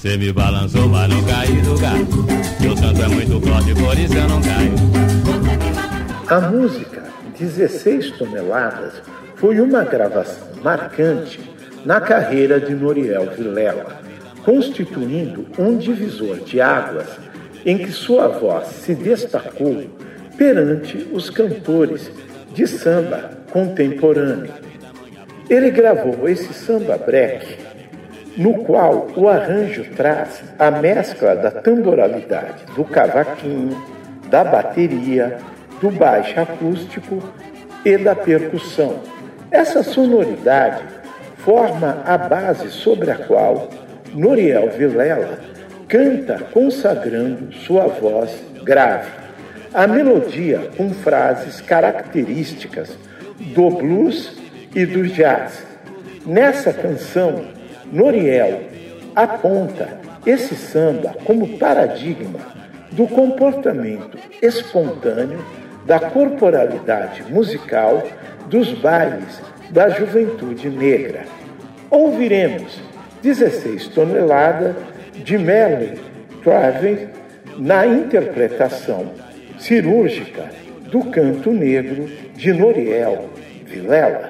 Você me balançou, mas não caí do gato. Meu santo é muito forte, por isso eu não caio. A música 16 toneladas foi uma gravação marcante na carreira de Noriel Vilela, constituindo um divisor de águas em que sua voz se destacou perante os cantores de samba contemporâneo. Ele gravou esse samba break no qual o arranjo traz a mescla da tamboralidade do cavaquinho, da bateria, do baixo acústico e da percussão. Essa sonoridade forma a base sobre a qual Noriel Vilela canta consagrando sua voz grave. A melodia com frases características do blues e do jazz. Nessa canção, Noriel aponta esse samba como paradigma do comportamento espontâneo da corporalidade musical dos bailes da juventude negra. Ouviremos 16 toneladas de Melly Travis na interpretação cirúrgica do canto negro de Noriel Vilela.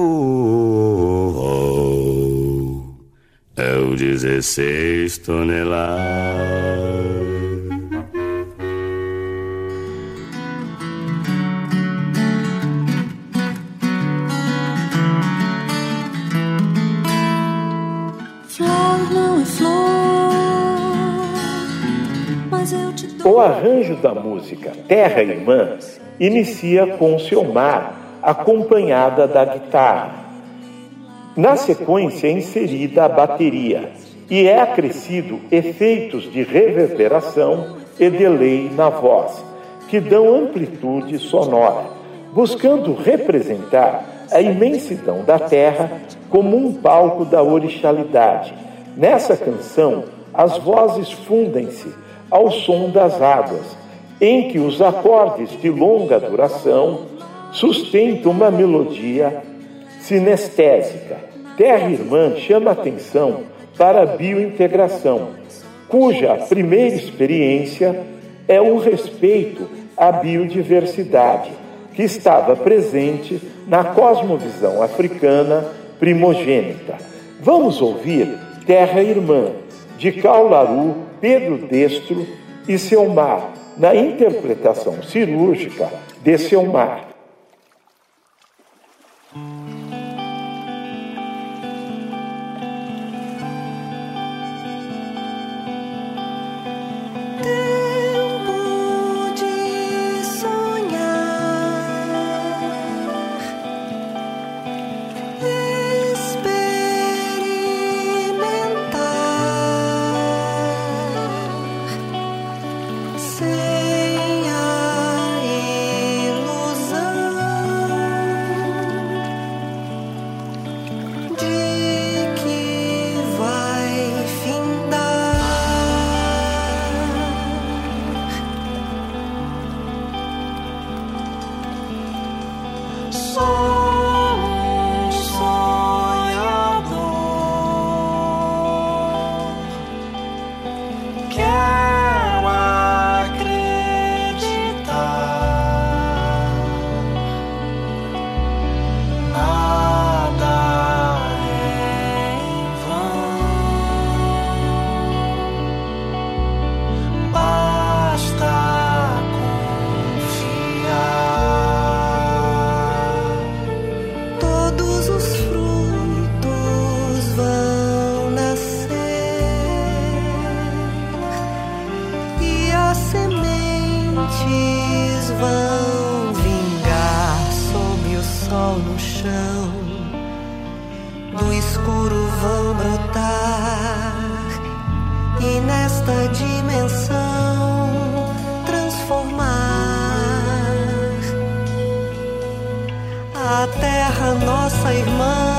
é o 16 toneladas. O arranjo da música Terra Irmã inicia com seu mar, acompanhada da guitarra. Na sequência é inserida a bateria, e é acrescido efeitos de reverberação e delay na voz, que dão amplitude sonora, buscando representar a imensidão da terra como um palco da orixalidade. Nessa canção, as vozes fundem-se ao som das águas, em que os acordes de longa duração sustentam uma melodia sinestésica. Terra Irmã chama atenção para a biointegração, cuja primeira experiência é o respeito à biodiversidade, que estava presente na cosmovisão africana primogênita. Vamos ouvir Terra Irmã, de Caularu, Pedro Destro e Selmar, na interpretação cirúrgica de Selmar. vão vingar sob o sol no chão. Do escuro vão brotar e nesta dimensão transformar a terra, nossa irmã.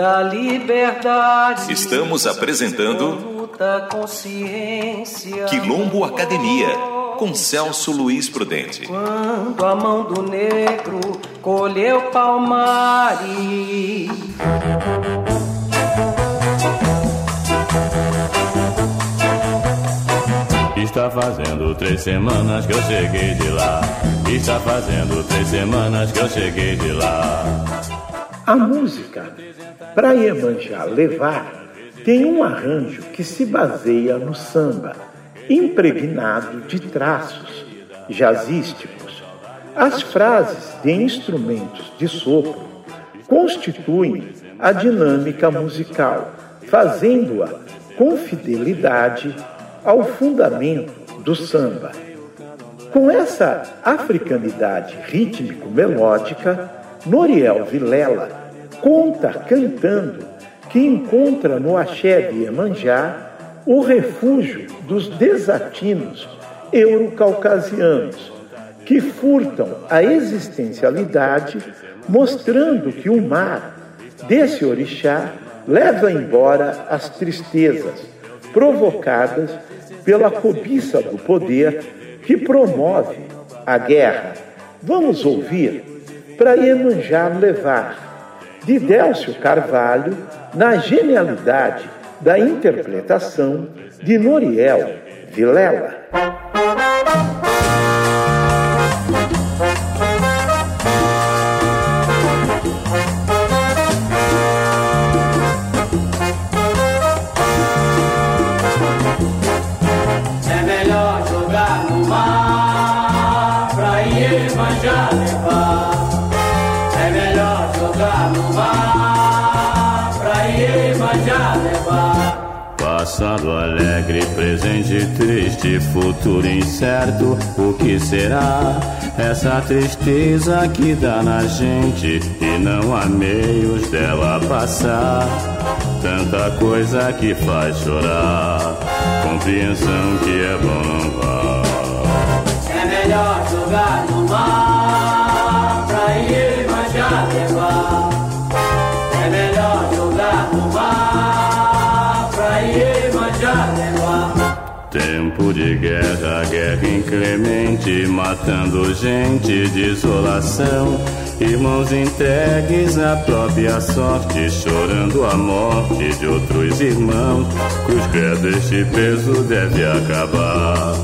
Da liberdade. Estamos apresentando Quilombo Academia com Celso Luiz Prudente. Quando a mão do negro colheu palmares. Está fazendo três semanas que eu cheguei de lá. Está fazendo três semanas que eu cheguei de lá. A música Pra Iemanjá levar tem um arranjo que se baseia no samba, impregnado de traços jazzísticos. As frases de instrumentos de sopro constituem a dinâmica musical, fazendo-a com fidelidade ao fundamento do samba. Com essa africanidade rítmico-melódica, Noriel Vilela conta cantando que encontra no axé de Iemanjá o refúgio dos desatinos eurocaucasianos, que furtam a existencialidade, mostrando que o mar desse orixá leva embora as tristezas provocadas pela cobiça do poder que promove a guerra. Vamos ouvir para Iemanjá levar de Délcio Carvalho na genialidade da interpretação de Noriel Vilela. Presente triste, futuro incerto, o que será? Essa tristeza que dá na gente e não há meios dela passar. Tanta coisa que faz chorar, compreensão que é bom não vá. É melhor jogar no mar Tempo de guerra, guerra inclemente, matando gente, desolação. Irmãos entregues à própria sorte, chorando a morte de outros irmãos. Cruz credo, este peso deve acabar.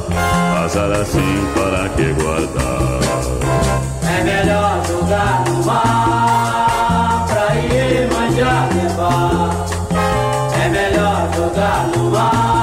Azar assim, para que guardar? É melhor jogar no mar, pra ir manjar levar. É melhor jogar no mar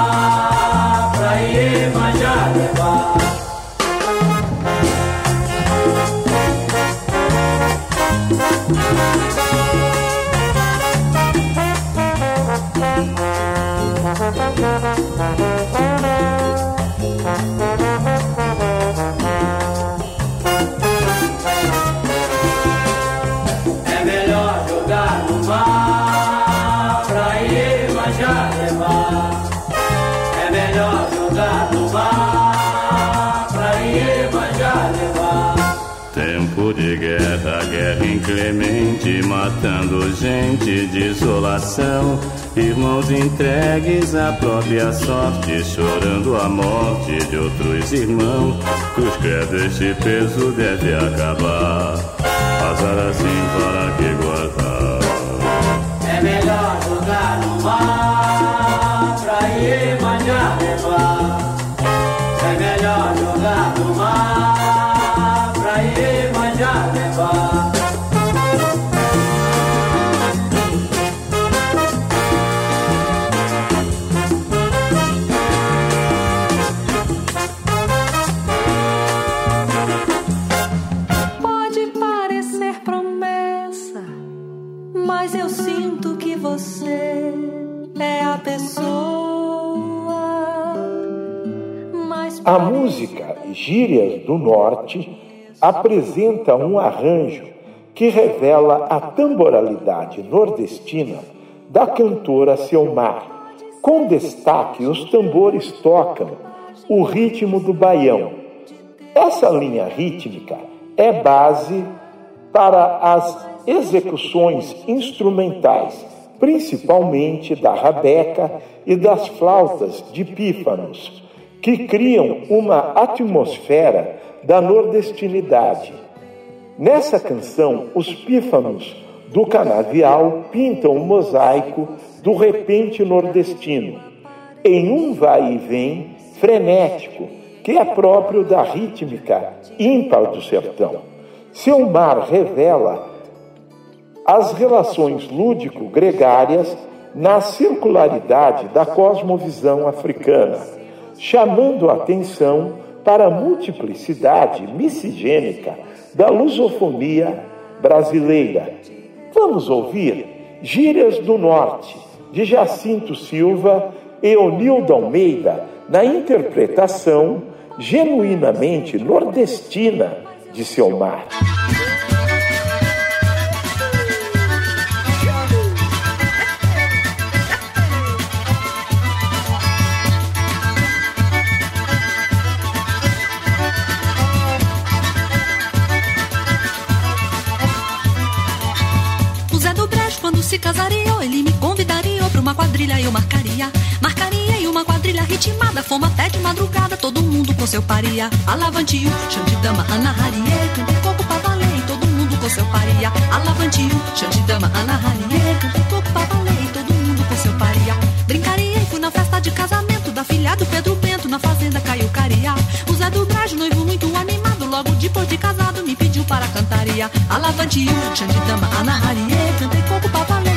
guerra, guerra inclemente, matando gente, desolação. Irmãos entregues à própria sorte, chorando a morte de outros irmãos. Cruz credo, este peso deve acabar. Azar assim para que do Norte apresenta um arranjo que revela a tamboralidade nordestina da cantora Selmar. Com destaque, os tambores tocam o ritmo do baião. Essa linha rítmica é base para as execuções instrumentais, principalmente da rabeca e das flautas de pífanos, que criam uma atmosfera da nordestinidade. Nessa canção, os pífanos do canavial pintam o mosaico do repente nordestino. Em um vai e vem, frenético, que é próprio da rítmica ímpar do sertão. Seu mar revela as relações lúdico-gregárias na circularidade da cosmovisão africana, chamando a atenção para a multiplicidade miscigênica da lusofonia brasileira. Vamos ouvir Gírias do Norte, de Jacinto Silva e Onildo Almeida, na interpretação genuinamente nordestina de seu mar. Se casaria, ele me convidaria pra uma quadrilha, eu marcaria. Marcaria em uma quadrilha ritmada, fomos até de madrugada, todo mundo com seu paria. Alavantio, dama, Ana Harie, cantei coco pra valer, todo mundo com seu paria. Alavantio, dama, Ana Harie, cantei coco pra valer, todo mundo com seu paria. Brincaria e fui na festa de casamento da filha do Pedro Bento, na fazenda caiu caria. O Zé do Brejo, noivo muito animado, logo depois de casado, me pediu para cantaria. Alavantio, dama, Ana Harie, cantei coco pra valer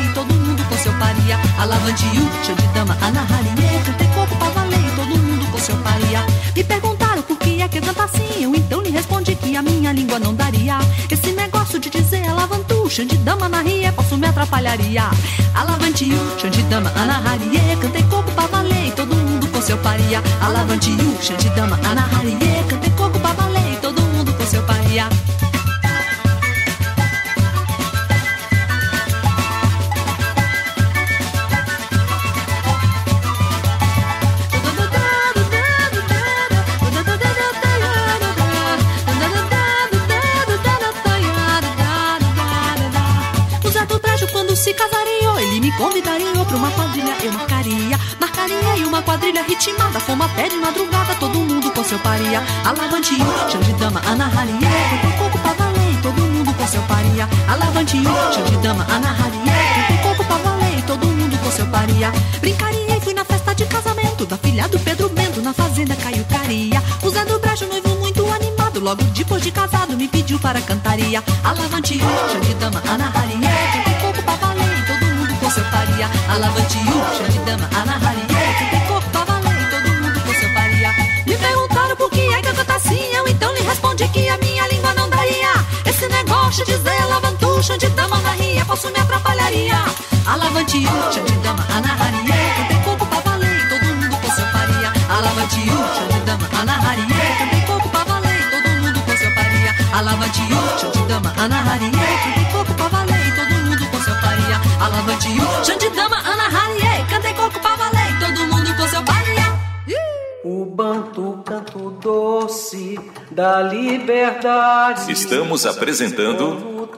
seu paria. Alavantiu, cheio de dama, anahariê. Cantei coco pra valer, todo mundo com seu paria. Me perguntaram por que é que canta assim. Eu então lhe respondi que a minha língua não daria. Esse negócio de dizer alavantu, cheio de dama, anarie, posso me atrapalharia. Alavantiu, cheio de dama, anahariê. Cantei coco pra valer, todo mundo com seu paria. Alavantiu, cheio de dama, anahariê. Cantei convidariam pra uma quadrilha, eu marcaria. Marcaria em uma quadrilha ritmada, fomos até de madrugada, todo mundo com seu paria. Alavantiu, chão de dama, Ana Harie, coco pra valer, todo mundo com seu paria. Alavantiu, chão de dama, Ana Harie, coco pra valer, todo mundo com seu paria. Brincaria e fui na festa de casamento da filha do Pedro Bento, na fazenda caiu caria. O Zé do Brejo, noivo muito animado, logo depois de casado, me pediu para cantaria. Alavantiu, chão de dama, Ana Harie, seu paria. Alavantiu, chão de dama, anarraria. Que pra valer, todo mundo com seu paria. Me perguntaram por que é que eu canto assim. Eu então lhe respondi que a minha língua não daria. Esse negócio de dizer alavantu, chão de dama, anarria. Posso me atrapalharia. Alavantiu, chão de dama, anarraria. Que tem corpo pra valer, todo mundo com seu paria. Alavantiu, chão de dama, anarraria. Que tem corpo pra valer, todo mundo com seu paria. Alavantiu, chão de dama. Da liberdade. Estamos apresentando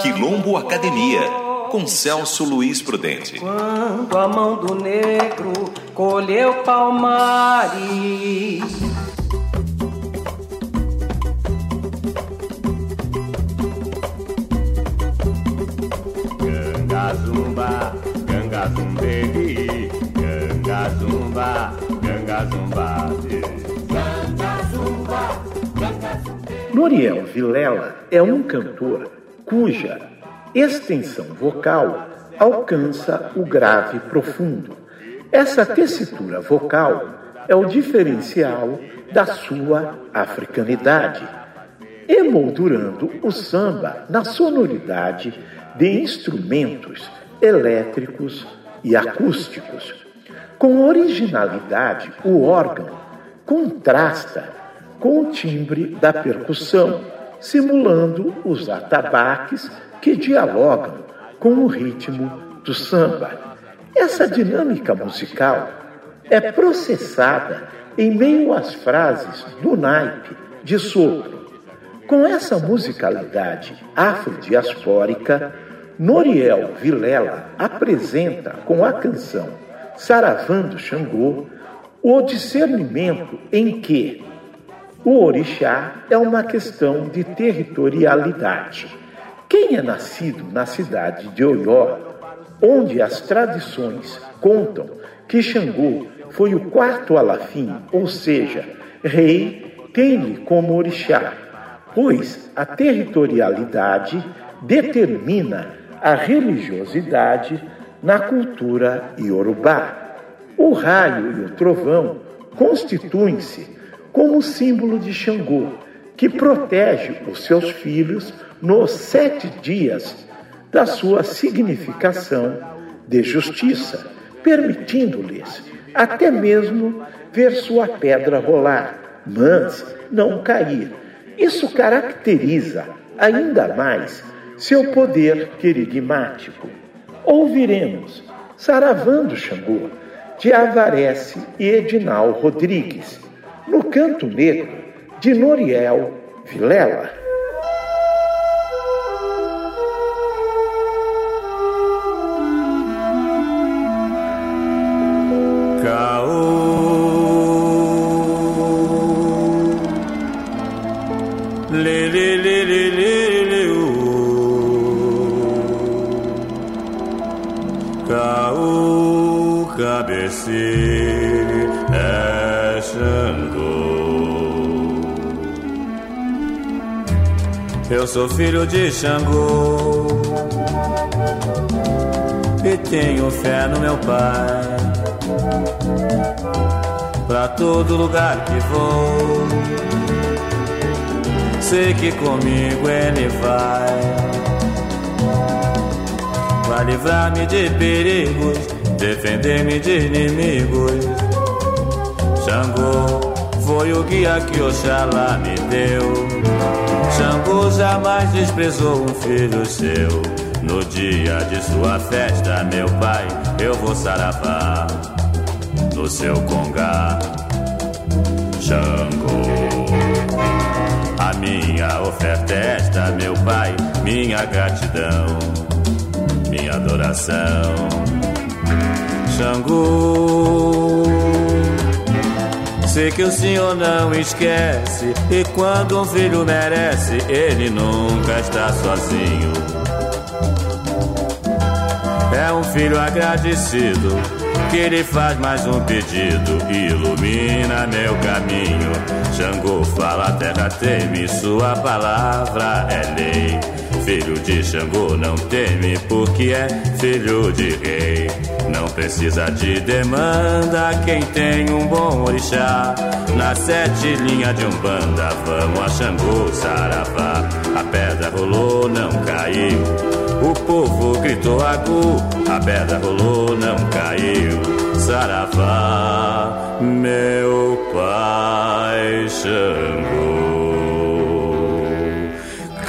Quilombo Academia com Celso Luiz Prudente. Quando a mão do negro colheu palmares zumba, ganga zumbedi, ganga zumba, ganga zumba. Ganga Noriel Vilela é um cantor cuja extensão vocal alcança o grave profundo. Essa tessitura vocal é o diferencial da sua africanidade, emoldurando o samba na sonoridade de instrumentos elétricos e acústicos. Com originalidade, o órgão contrasta com o timbre da percussão, simulando os atabaques que dialogam com o ritmo do samba. Essa dinâmica musical é processada em meio às frases do naipe de sopro. Com essa musicalidade afrodiaspórica, Noriel Vilela apresenta com a canção Saravando Xangô o discernimento em que o orixá é uma questão de territorialidade. Quem é nascido na cidade de Oió, onde as tradições contam que Xangô foi o quarto alafim, ou seja, rei tem-lhe como orixá, pois a territorialidade determina a religiosidade na cultura iorubá. O raio e o trovão constituem-se como símbolo de Xangô, que protege os seus filhos nos sete dias da sua significação de justiça, permitindo-lhes até mesmo ver sua pedra rolar, mas não cair. Isso caracteriza ainda mais seu poder querigmático. Ouviremos Saravando Xangô, de Avarese e Edinal Rodrigues, no Canto Negro, de Noriel Vilela. Filho de Xangô e tenho fé no meu pai. Pra todo lugar que vou, sei que comigo ele vai. Vai livrar-me de perigos defender-me de inimigos. Xangô foi o guia que Oxalá me deu. Xangô jamais desprezou um filho seu. No dia de sua festa, meu pai, eu vou saravá no seu congá. Xangô, a minha oferta é esta, meu pai, minha gratidão, minha adoração. Xangô. Sei que o senhor não esquece, e quando um filho merece, ele nunca está sozinho. É um filho agradecido que ele faz mais um pedido ilumina meu caminho. Xangô fala, terra teme, sua palavra é lei. Filho de Xangô não teme, porque é filho de rei. Não precisa de demanda quem tem um bom orixá. Na sete linhas de umbanda, vamos a Xangô, Saravá. A pedra rolou, não caiu. O povo gritou agu, a pedra rolou, não caiu. Saravá, meu pai Xangô.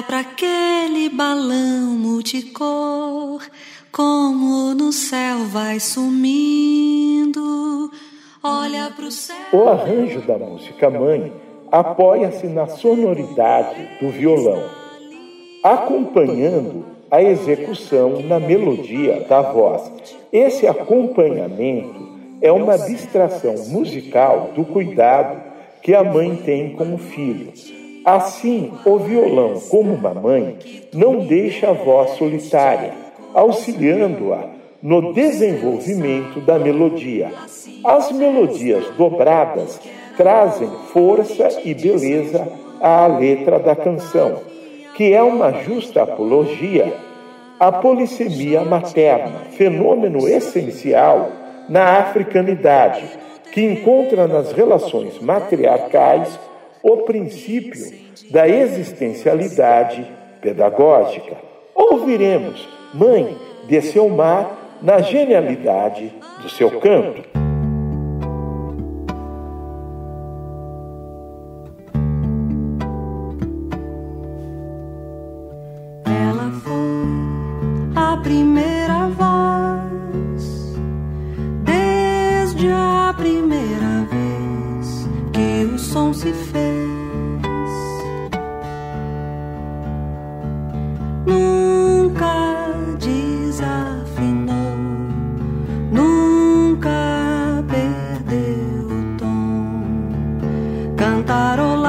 Olha para aquele balão multicor, como no céu vai sumindo. Olha pro céu. O arranjo da música mãe apoia-se na sonoridade do violão, acompanhando a execução na melodia da voz. Esse acompanhamento é uma distração musical do cuidado que a mãe tem com o filho. Assim, o violão, como uma mãe, não deixa a voz solitária, auxiliando-a no desenvolvimento da melodia. As melodias dobradas trazem força e beleza à letra da canção que é uma justa apologia à polissemia materna, fenômeno essencial na africanidade, que encontra nas relações matriarcais o princípio da existencialidade pedagógica. Ouviremos Mãe de seu mar na genialidade do seu canto. cantaron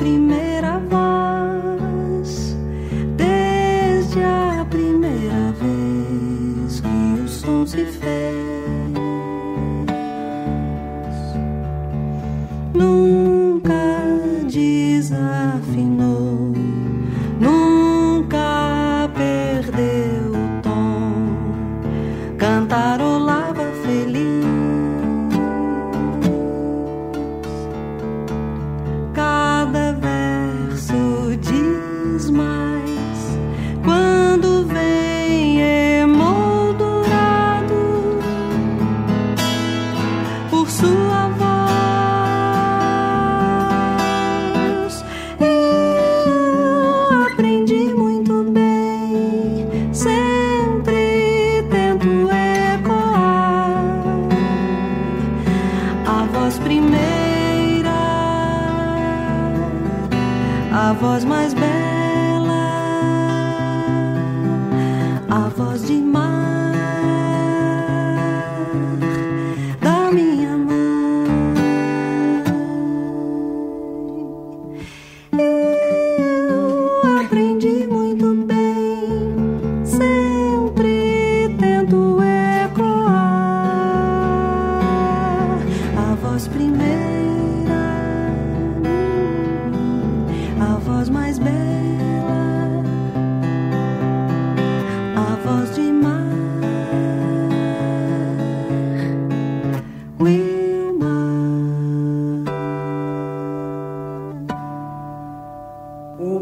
foi voz mais bela,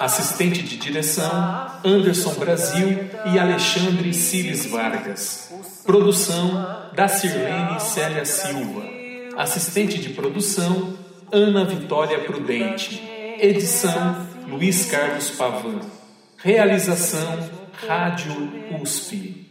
Assistente de direção: Anderson Brasil e Alexandre Cires Vargas. Produção: da Sirlene Célia Silva. Assistente de produção: Ana Vitória Prudente. Edição: Luiz Carlos Pavan. Realização: Rádio USP.